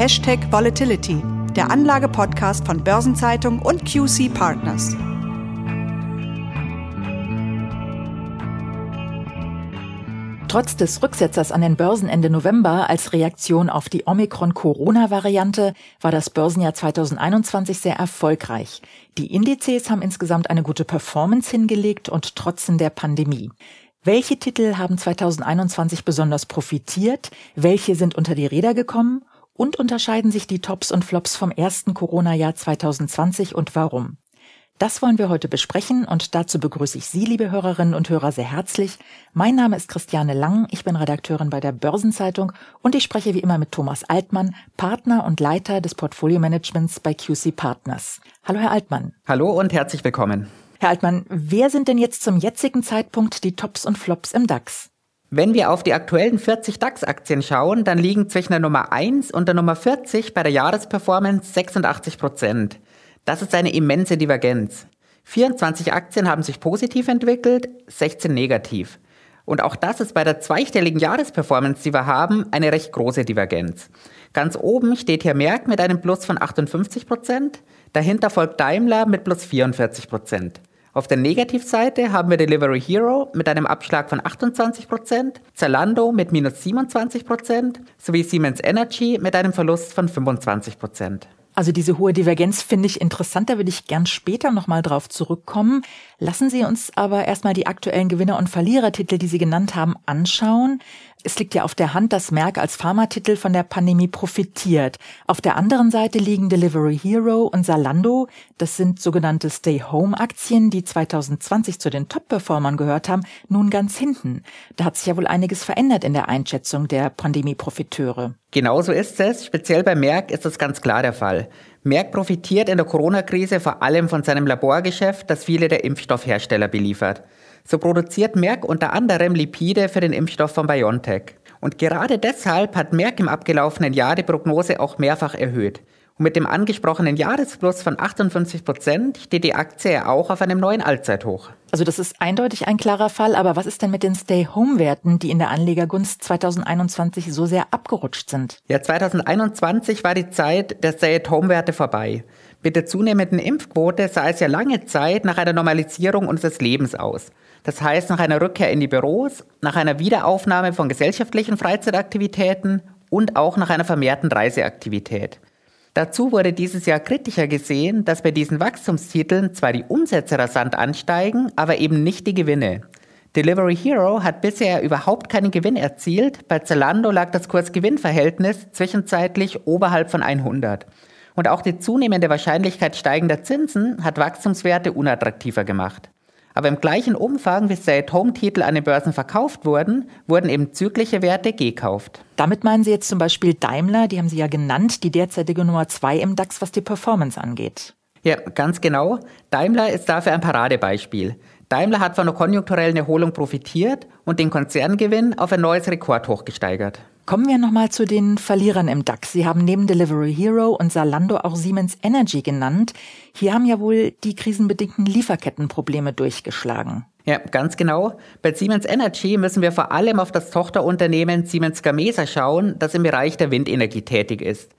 Hashtag Volatility, der Anlage-Podcast von Börsenzeitung und QC Partners. Trotz des Rücksetzers an den Börsen Ende November als Reaktion auf die Omikron-Corona-Variante war das Börsenjahr 2021 sehr erfolgreich. Die Indizes haben insgesamt eine gute Performance hingelegt und trotzen der Pandemie. Welche Titel haben 2021 besonders profitiert? Welche sind unter die Räder gekommen? Und unterscheiden sich die Tops und Flops vom ersten Corona-Jahr 2020 und warum? Das wollen wir heute besprechen und dazu begrüße ich Sie, liebe Hörerinnen und Hörer, sehr herzlich. Mein Name ist Christiane Lang, ich bin Redakteurin bei der Börsenzeitung und ich spreche wie immer mit Thomas Altmann, Partner und Leiter des Portfolio-Managements bei QC Partners. Hallo, Herr Altmann. Hallo und herzlich willkommen. Herr Altmann, wer sind denn jetzt zum jetzigen Zeitpunkt die Tops und Flops im DAX? Wenn wir auf die aktuellen 40 DAX-Aktien schauen, dann liegen zwischen der Nummer 1 und der Nummer 40 bei der Jahresperformance 86 Prozent. Das ist eine immense Divergenz. 24 Aktien haben sich positiv entwickelt, 16 negativ. Und auch das ist bei der zweistelligen Jahresperformance, die wir haben, eine recht große Divergenz. Ganz oben steht hier Merck mit einem Plus von 58 Prozent, dahinter folgt Daimler mit plus 44 Prozent. Auf der Negativseite haben wir Delivery Hero mit einem Abschlag von 28%, Prozent, Zalando mit minus 27 Prozent sowie Siemens Energy mit einem Verlust von 25%. Prozent. Also diese hohe Divergenz finde ich interessant, da würde ich gern später nochmal drauf zurückkommen. Lassen Sie uns aber erstmal die aktuellen Gewinner- und Verlierertitel, die Sie genannt haben, anschauen. Es liegt ja auf der Hand, dass Merck als Pharmatitel von der Pandemie profitiert. Auf der anderen Seite liegen Delivery Hero und Zalando. Das sind sogenannte Stay-Home-Aktien, die 2020 zu den Top-Performern gehört haben, nun ganz hinten. Da hat sich ja wohl einiges verändert in der Einschätzung der Pandemie-Profiteure. Genauso ist es. Speziell bei Merck ist das ganz klar der Fall. Merck profitiert in der Corona-Krise vor allem von seinem Laborgeschäft, das viele der Impfstoffhersteller beliefert. So produziert Merck unter anderem Lipide für den Impfstoff von BioNTech. Und gerade deshalb hat Merck im abgelaufenen Jahr die Prognose auch mehrfach erhöht. Mit dem angesprochenen Jahresplus von 58 Prozent steht die Aktie auch auf einem neuen Allzeithoch. Also das ist eindeutig ein klarer Fall, aber was ist denn mit den Stay-Home-Werten, die in der Anlegergunst 2021 so sehr abgerutscht sind? Ja, 2021 war die Zeit der Stay-at-Home-Werte vorbei. Mit der zunehmenden Impfquote sah es ja lange Zeit nach einer Normalisierung unseres Lebens aus. Das heißt nach einer Rückkehr in die Büros, nach einer Wiederaufnahme von gesellschaftlichen Freizeitaktivitäten und auch nach einer vermehrten Reiseaktivität. Dazu wurde dieses Jahr kritischer gesehen, dass bei diesen Wachstumstiteln zwar die Umsätze rasant ansteigen, aber eben nicht die Gewinne. Delivery Hero hat bisher überhaupt keinen Gewinn erzielt, bei Zalando lag das Kurs-Gewinn-Verhältnis zwischenzeitlich oberhalb von 100. Und auch die zunehmende Wahrscheinlichkeit steigender Zinsen hat Wachstumswerte unattraktiver gemacht. Aber im gleichen Umfang, wie Stay-at-Home-Titel an den Börsen verkauft wurden, wurden eben zyklische Werte gekauft. Damit meinen Sie jetzt zum Beispiel Daimler, die haben Sie ja genannt, die derzeitige Nummer zwei im DAX, was die Performance angeht. Ja, ganz genau. Daimler ist dafür ein Paradebeispiel. Daimler hat von der konjunkturellen Erholung profitiert und den Konzerngewinn auf ein neues Rekordhoch gesteigert. Kommen wir nochmal zu den Verlierern im DAX. Sie haben neben Delivery Hero und Salando auch Siemens Energy genannt. Hier haben ja wohl die krisenbedingten Lieferkettenprobleme durchgeschlagen. Ja, ganz genau. Bei Siemens Energy müssen wir vor allem auf das Tochterunternehmen Siemens Gamesa schauen, das im Bereich der Windenergie tätig ist.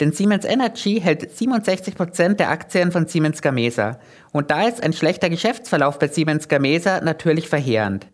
Denn Siemens Energy hält 67 Prozent der Aktien von Siemens Gamesa. Und da ist ein schlechter Geschäftsverlauf bei Siemens Gamesa natürlich verheerend.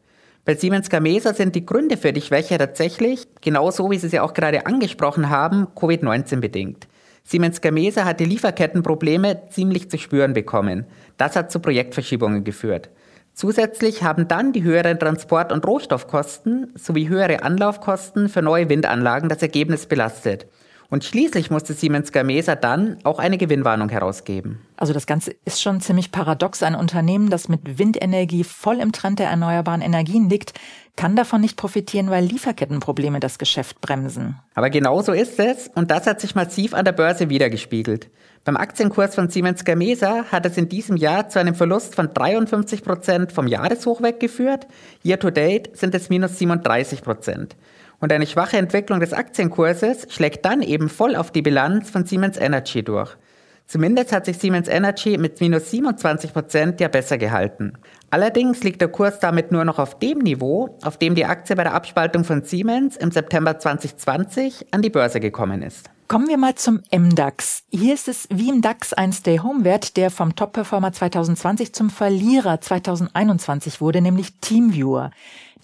Bei Siemens Gamesa sind die Gründe für die Schwäche tatsächlich, genauso wie Sie sie auch gerade angesprochen haben, Covid-19 bedingt. Siemens Gamesa hat die Lieferkettenprobleme ziemlich zu spüren bekommen. Das hat zu Projektverschiebungen geführt. Zusätzlich haben dann die höheren Transport- und Rohstoffkosten sowie höhere Anlaufkosten für neue Windanlagen das Ergebnis belastet. Und schließlich musste Siemens Gamesa dann auch eine Gewinnwarnung herausgeben. Also das Ganze ist schon ziemlich paradox. Ein Unternehmen, das mit Windenergie voll im Trend der erneuerbaren Energien liegt, kann davon nicht profitieren, weil Lieferkettenprobleme das Geschäft bremsen. Aber genau so ist es und das hat sich massiv an der Börse wiedergespiegelt. Beim Aktienkurs von Siemens Gamesa hat es in diesem Jahr zu einem Verlust von 53 Prozent vom Jahreshoch weggeführt. Year to date sind es minus 37 Prozent. Und eine schwache Entwicklung des Aktienkurses schlägt dann eben voll auf die Bilanz von Siemens Energy durch. Zumindest hat sich Siemens Energy mit minus 27 Prozent ja besser gehalten. Allerdings liegt der Kurs damit nur noch auf dem Niveau, auf dem die Aktie bei der Abspaltung von Siemens im September 2020 an die Börse gekommen ist. Kommen wir mal zum MDAX. Hier ist es wie im DAX ein Stay-Home-Wert, der vom Top-Performer 2020 zum Verlierer 2021 wurde, nämlich TeamViewer.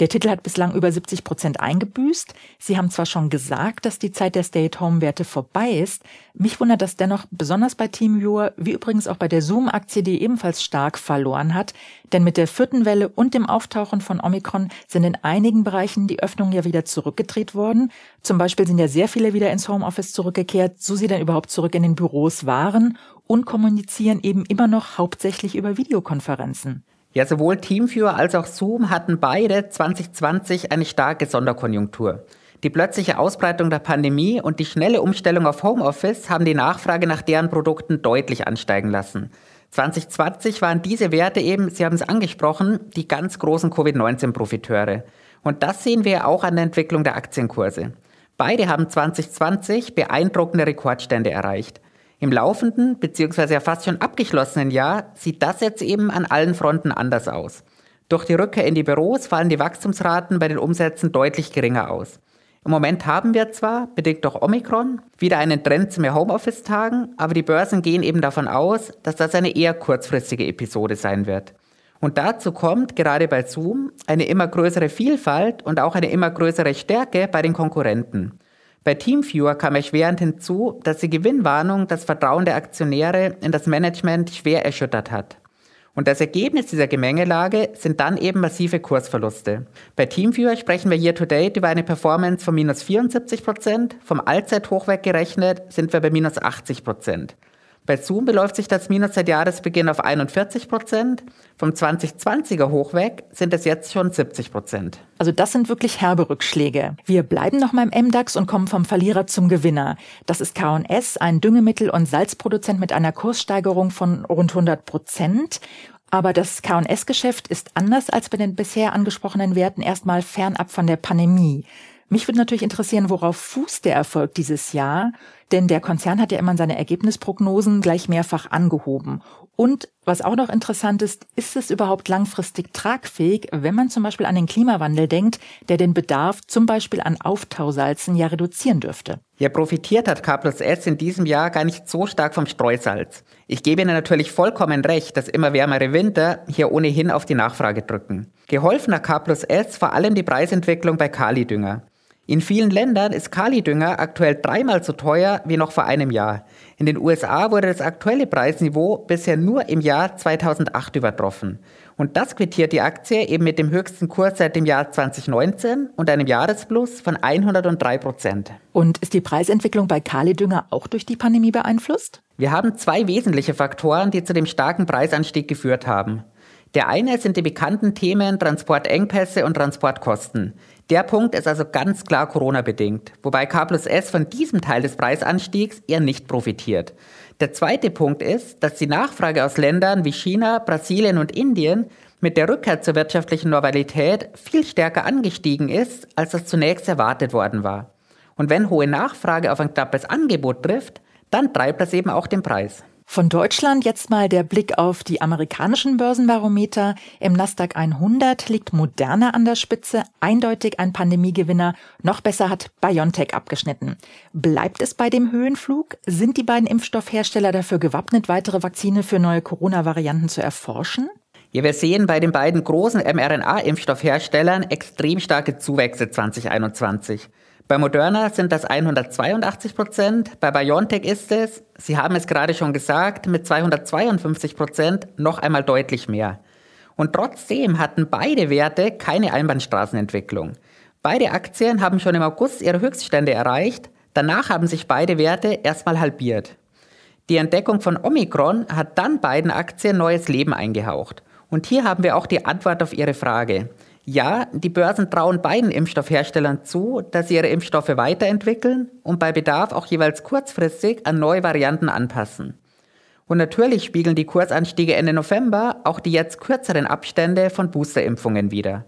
Der Titel hat bislang über 70 Prozent eingebüßt. Sie haben zwar schon gesagt, dass die Zeit der Stay-at-Home-Werte vorbei ist. Mich wundert das dennoch besonders bei TeamViewer, wie übrigens auch bei der Zoom-Aktie, die ebenfalls stark verloren hat. Denn mit der vierten Welle und dem Auftauchen von Omikron sind in einigen Bereichen die Öffnungen ja wieder zurückgedreht worden. Zum Beispiel sind ja sehr viele wieder ins Homeoffice zurückgekehrt, so sie dann überhaupt zurück in den Büros waren und kommunizieren eben immer noch hauptsächlich über Videokonferenzen. Ja, sowohl Teamviewer als auch Zoom hatten beide 2020 eine starke Sonderkonjunktur. Die plötzliche Ausbreitung der Pandemie und die schnelle Umstellung auf Homeoffice haben die Nachfrage nach deren Produkten deutlich ansteigen lassen. 2020 waren diese Werte eben, Sie haben es angesprochen, die ganz großen Covid-19-Profiteure. Und das sehen wir auch an der Entwicklung der Aktienkurse. Beide haben 2020 beeindruckende Rekordstände erreicht. Im laufenden bzw. ja fast schon abgeschlossenen Jahr sieht das jetzt eben an allen Fronten anders aus. Durch die Rückkehr in die Büros fallen die Wachstumsraten bei den Umsätzen deutlich geringer aus. Im Moment haben wir zwar, bedingt durch Omikron, wieder einen Trend zu mehr Homeoffice-Tagen, aber die Börsen gehen eben davon aus, dass das eine eher kurzfristige Episode sein wird. Und dazu kommt gerade bei Zoom eine immer größere Vielfalt und auch eine immer größere Stärke bei den Konkurrenten. Bei Teamviewer kam erschwerend hinzu, dass die Gewinnwarnung das Vertrauen der Aktionäre in das Management schwer erschüttert hat. Und das Ergebnis dieser Gemengelage sind dann eben massive Kursverluste. Bei Teamviewer sprechen wir year to date über eine Performance von minus 74 Prozent, vom Allzeithoch weggerechnet sind wir bei minus 80 Prozent. Bei Zoom beläuft sich das Minus seit Jahresbeginn auf 41 Prozent. Vom 2020er Hoch weg sind es jetzt schon 70 Prozent. Also das sind wirklich herbe Rückschläge. Wir bleiben noch mal im MDAX und kommen vom Verlierer zum Gewinner. Das ist K&S, ein Düngemittel- und Salzproduzent mit einer Kurssteigerung von rund 100 Prozent. Aber das K&S-Geschäft ist anders als bei den bisher angesprochenen Werten erstmal fernab von der Pandemie. Mich würde natürlich interessieren, worauf fußt der Erfolg dieses Jahr? Denn der Konzern hat ja immer seine Ergebnisprognosen gleich mehrfach angehoben. Und was auch noch interessant ist, ist es überhaupt langfristig tragfähig, wenn man zum Beispiel an den Klimawandel denkt, der den Bedarf zum Beispiel an Auftausalzen ja reduzieren dürfte? Ja, profitiert hat K plus S in diesem Jahr gar nicht so stark vom Streusalz. Ich gebe Ihnen natürlich vollkommen recht, dass immer wärmere Winter hier ohnehin auf die Nachfrage drücken. Geholfen hat K plus S vor allem die Preisentwicklung bei Kalidünger. In vielen Ländern ist Kalidünger aktuell dreimal so teuer wie noch vor einem Jahr. In den USA wurde das aktuelle Preisniveau bisher nur im Jahr 2008 übertroffen. Und das quittiert die Aktie eben mit dem höchsten Kurs seit dem Jahr 2019 und einem Jahresplus von 103 Prozent. Und ist die Preisentwicklung bei Kalidünger auch durch die Pandemie beeinflusst? Wir haben zwei wesentliche Faktoren, die zu dem starken Preisanstieg geführt haben. Der eine sind die bekannten Themen Transportengpässe und Transportkosten. Der Punkt ist also ganz klar Corona-bedingt, wobei K plus S von diesem Teil des Preisanstiegs eher nicht profitiert. Der zweite Punkt ist, dass die Nachfrage aus Ländern wie China, Brasilien und Indien mit der Rückkehr zur wirtschaftlichen Normalität viel stärker angestiegen ist, als das zunächst erwartet worden war. Und wenn hohe Nachfrage auf ein knappes Angebot trifft, dann treibt das eben auch den Preis. Von Deutschland jetzt mal der Blick auf die amerikanischen Börsenbarometer. Im Nasdaq 100 liegt Moderna an der Spitze, eindeutig ein Pandemiegewinner. Noch besser hat BioNTech abgeschnitten. Bleibt es bei dem Höhenflug? Sind die beiden Impfstoffhersteller dafür gewappnet, weitere Vakzine für neue Corona-Varianten zu erforschen? Ja, wir sehen bei den beiden großen mRNA-Impfstoffherstellern extrem starke Zuwächse 2021. Bei Moderna sind das 182 Prozent, bei BioNTech ist es, Sie haben es gerade schon gesagt, mit 252 Prozent noch einmal deutlich mehr. Und trotzdem hatten beide Werte keine Einbahnstraßenentwicklung. Beide Aktien haben schon im August ihre Höchststände erreicht, danach haben sich beide Werte erstmal halbiert. Die Entdeckung von Omikron hat dann beiden Aktien neues Leben eingehaucht. Und hier haben wir auch die Antwort auf Ihre Frage. Ja, die Börsen trauen beiden Impfstoffherstellern zu, dass sie ihre Impfstoffe weiterentwickeln und bei Bedarf auch jeweils kurzfristig an neue Varianten anpassen. Und natürlich spiegeln die Kursanstiege Ende November auch die jetzt kürzeren Abstände von Boosterimpfungen wider.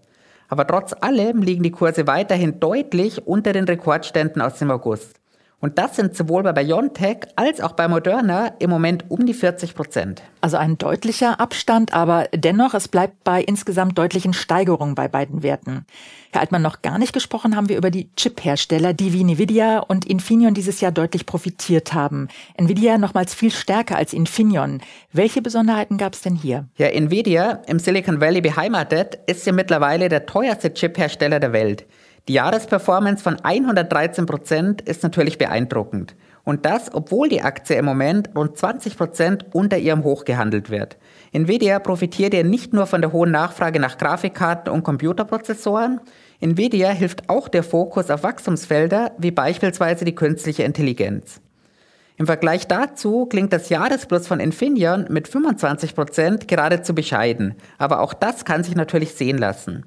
Aber trotz allem liegen die Kurse weiterhin deutlich unter den Rekordständen aus dem August. Und das sind sowohl bei BioNTech als auch bei Moderna im Moment um die 40 Prozent. Also ein deutlicher Abstand, aber dennoch, es bleibt bei insgesamt deutlichen Steigerungen bei beiden Werten. Herr Altmann, noch gar nicht gesprochen haben wir über die Chip-Hersteller, die wie Nvidia und Infineon dieses Jahr deutlich profitiert haben. Nvidia nochmals viel stärker als Infineon. Welche Besonderheiten gab es denn hier? Ja, Nvidia im Silicon Valley beheimatet ist ja mittlerweile der teuerste Chip-Hersteller der Welt. Die Jahresperformance von 113 Prozent ist natürlich beeindruckend. Und das, obwohl die Aktie im Moment rund 20 Prozent unter ihrem Hoch gehandelt wird. Nvidia profitiert ja nicht nur von der hohen Nachfrage nach Grafikkarten und Computerprozessoren. Nvidia hilft auch der Fokus auf Wachstumsfelder wie beispielsweise die künstliche Intelligenz. Im Vergleich dazu klingt das Jahresplus von Infineon mit 25 Prozent geradezu bescheiden, aber auch das kann sich natürlich sehen lassen.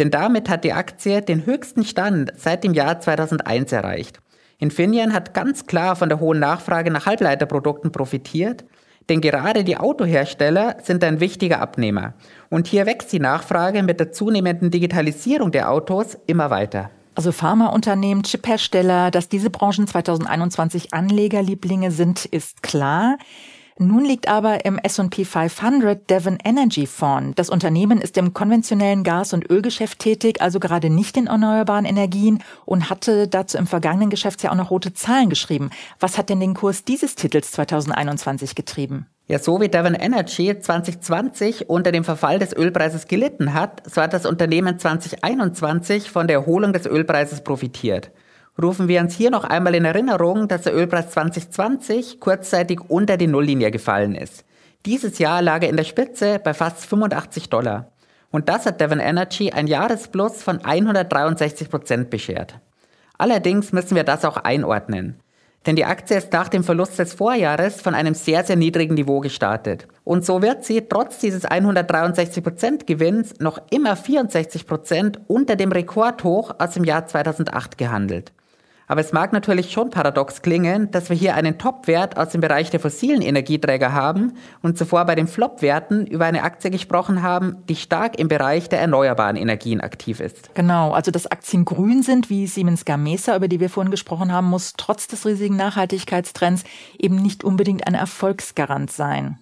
Denn damit hat die Aktie den höchsten Stand seit dem Jahr 2001 erreicht. Infineon hat ganz klar von der hohen Nachfrage nach Halbleiterprodukten profitiert, denn gerade die Autohersteller sind ein wichtiger Abnehmer. Und hier wächst die Nachfrage mit der zunehmenden Digitalisierung der Autos immer weiter. Also Pharmaunternehmen, Chiphersteller, dass diese Branchen 2021 Anlegerlieblinge sind, ist klar. Nun liegt aber im S&P 500 Devon Energy Fonds. Das Unternehmen ist im konventionellen Gas- und Ölgeschäft tätig, also gerade nicht in erneuerbaren Energien und hatte dazu im vergangenen Geschäftsjahr auch noch rote Zahlen geschrieben. Was hat denn den Kurs dieses Titels 2021 getrieben? Ja, so wie Devon Energy 2020 unter dem Verfall des Ölpreises gelitten hat, so hat das Unternehmen 2021 von der Erholung des Ölpreises profitiert rufen wir uns hier noch einmal in Erinnerung, dass der Ölpreis 2020 kurzzeitig unter die Nulllinie gefallen ist. Dieses Jahr lag er in der Spitze bei fast 85 Dollar. Und das hat Devon Energy ein Jahresplus von 163 Prozent beschert. Allerdings müssen wir das auch einordnen. Denn die Aktie ist nach dem Verlust des Vorjahres von einem sehr, sehr niedrigen Niveau gestartet. Und so wird sie trotz dieses 163% Gewinns noch immer 64% unter dem Rekordhoch aus dem Jahr 2008 gehandelt. Aber es mag natürlich schon paradox klingen, dass wir hier einen Top-Wert aus dem Bereich der fossilen Energieträger haben und zuvor bei den Flop-Werten über eine Aktie gesprochen haben, die stark im Bereich der erneuerbaren Energien aktiv ist. Genau, also dass Aktien grün sind, wie Siemens Gamesa, über die wir vorhin gesprochen haben, muss trotz des riesigen Nachhaltigkeitstrends eben nicht unbedingt ein Erfolgsgarant sein.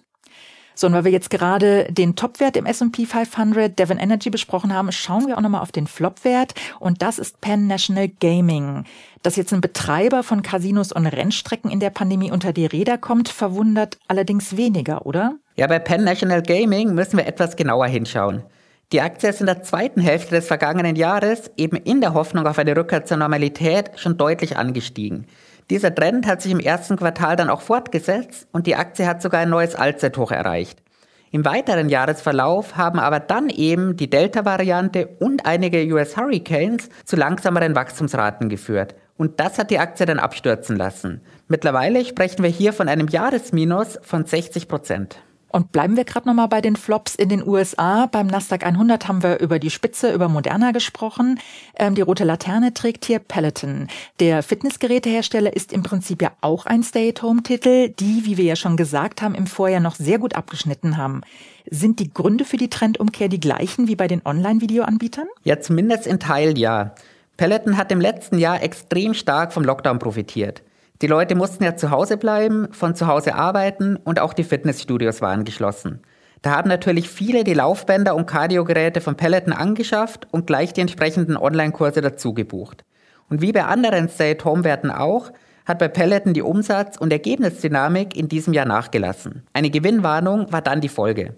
So, und weil wir jetzt gerade den Topwert im S&P 500 Devon Energy besprochen haben, schauen wir auch nochmal auf den Flopwert und das ist Penn National Gaming. Dass jetzt ein Betreiber von Casinos und Rennstrecken in der Pandemie unter die Räder kommt, verwundert allerdings weniger, oder? Ja, bei Penn National Gaming müssen wir etwas genauer hinschauen. Die Aktie ist in der zweiten Hälfte des vergangenen Jahres eben in der Hoffnung auf eine Rückkehr zur Normalität schon deutlich angestiegen. Dieser Trend hat sich im ersten Quartal dann auch fortgesetzt und die Aktie hat sogar ein neues Allzeithoch erreicht. Im weiteren Jahresverlauf haben aber dann eben die Delta-Variante und einige US Hurricanes zu langsameren Wachstumsraten geführt. Und das hat die Aktie dann abstürzen lassen. Mittlerweile sprechen wir hier von einem Jahresminus von 60 Prozent. Und bleiben wir gerade nochmal bei den Flops in den USA. Beim Nasdaq 100 haben wir über die Spitze, über Moderna gesprochen. Ähm, die rote Laterne trägt hier Peloton. Der Fitnessgerätehersteller ist im Prinzip ja auch ein Stay-at-Home-Titel, die, wie wir ja schon gesagt haben, im Vorjahr noch sehr gut abgeschnitten haben. Sind die Gründe für die Trendumkehr die gleichen wie bei den Online-Videoanbietern? Ja, zumindest in Teil ja. Peloton hat im letzten Jahr extrem stark vom Lockdown profitiert. Die Leute mussten ja zu Hause bleiben, von zu Hause arbeiten und auch die Fitnessstudios waren geschlossen. Da haben natürlich viele die Laufbänder und Kardiogeräte von Peloton angeschafft und gleich die entsprechenden Online-Kurse dazu gebucht. Und wie bei anderen Stay-at-Home-Werten auch, hat bei Peloton die Umsatz- und Ergebnisdynamik in diesem Jahr nachgelassen. Eine Gewinnwarnung war dann die Folge.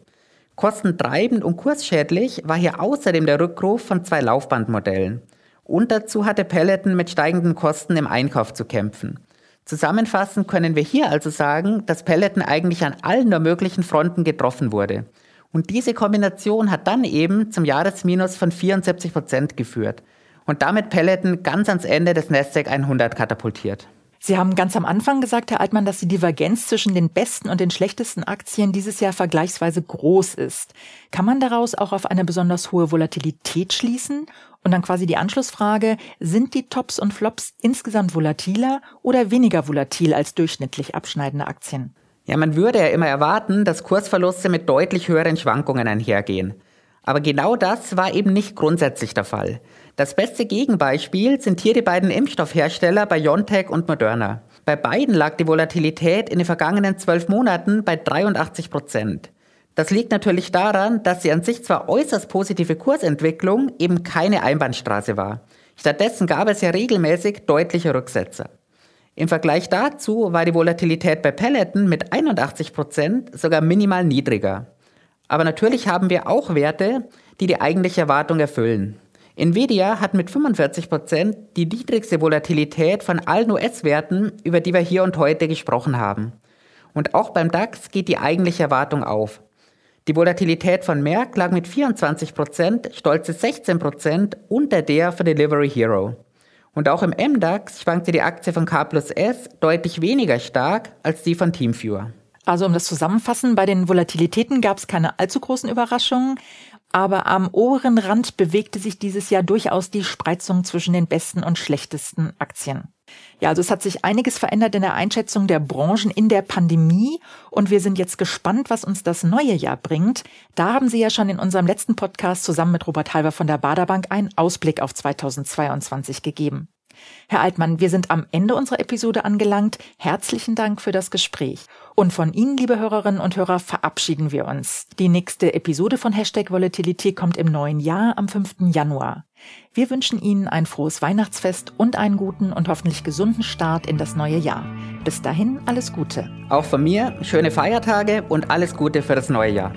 Kostentreibend und kursschädlich war hier außerdem der Rückruf von zwei Laufbandmodellen. Und dazu hatte Peloton mit steigenden Kosten im Einkauf zu kämpfen. Zusammenfassend können wir hier also sagen, dass Peloton eigentlich an allen nur möglichen Fronten getroffen wurde. Und diese Kombination hat dann eben zum Jahresminus von 74 Prozent geführt und damit Peloton ganz ans Ende des Nasdaq 100 katapultiert. Sie haben ganz am Anfang gesagt, Herr Altmann, dass die Divergenz zwischen den besten und den schlechtesten Aktien dieses Jahr vergleichsweise groß ist. Kann man daraus auch auf eine besonders hohe Volatilität schließen? Und dann quasi die Anschlussfrage, sind die Tops und Flops insgesamt volatiler oder weniger volatil als durchschnittlich abschneidende Aktien? Ja, man würde ja immer erwarten, dass Kursverluste mit deutlich höheren Schwankungen einhergehen. Aber genau das war eben nicht grundsätzlich der Fall. Das beste Gegenbeispiel sind hier die beiden Impfstoffhersteller BioNTech und Moderna. Bei beiden lag die Volatilität in den vergangenen zwölf Monaten bei 83 Prozent. Das liegt natürlich daran, dass die an sich zwar äußerst positive Kursentwicklung eben keine Einbahnstraße war. Stattdessen gab es ja regelmäßig deutliche Rücksetzer. Im Vergleich dazu war die Volatilität bei Pelleten mit 81 Prozent sogar minimal niedriger. Aber natürlich haben wir auch Werte, die die eigentliche Erwartung erfüllen. Nvidia hat mit 45 Prozent die niedrigste Volatilität von allen US-Werten, über die wir hier und heute gesprochen haben. Und auch beim DAX geht die eigentliche Erwartung auf. Die Volatilität von Merck lag mit 24 Prozent, stolze 16 Prozent unter der von Delivery Hero. Und auch im MDAX schwankte die Aktie von K plus S deutlich weniger stark als die von Teamviewer. Also um das zusammenfassen, bei den Volatilitäten gab es keine allzu großen Überraschungen, aber am oberen Rand bewegte sich dieses Jahr durchaus die Spreizung zwischen den besten und schlechtesten Aktien. Ja, also es hat sich einiges verändert in der Einschätzung der Branchen in der Pandemie und wir sind jetzt gespannt, was uns das neue Jahr bringt. Da haben Sie ja schon in unserem letzten Podcast zusammen mit Robert Halber von der Baderbank einen Ausblick auf 2022 gegeben. Herr Altmann, wir sind am Ende unserer Episode angelangt. Herzlichen Dank für das Gespräch. Und von Ihnen, liebe Hörerinnen und Hörer, verabschieden wir uns. Die nächste Episode von Hashtag Volatility kommt im neuen Jahr am 5. Januar. Wir wünschen Ihnen ein frohes Weihnachtsfest und einen guten und hoffentlich gesunden Start in das neue Jahr. Bis dahin alles Gute. Auch von mir schöne Feiertage und alles Gute für das neue Jahr.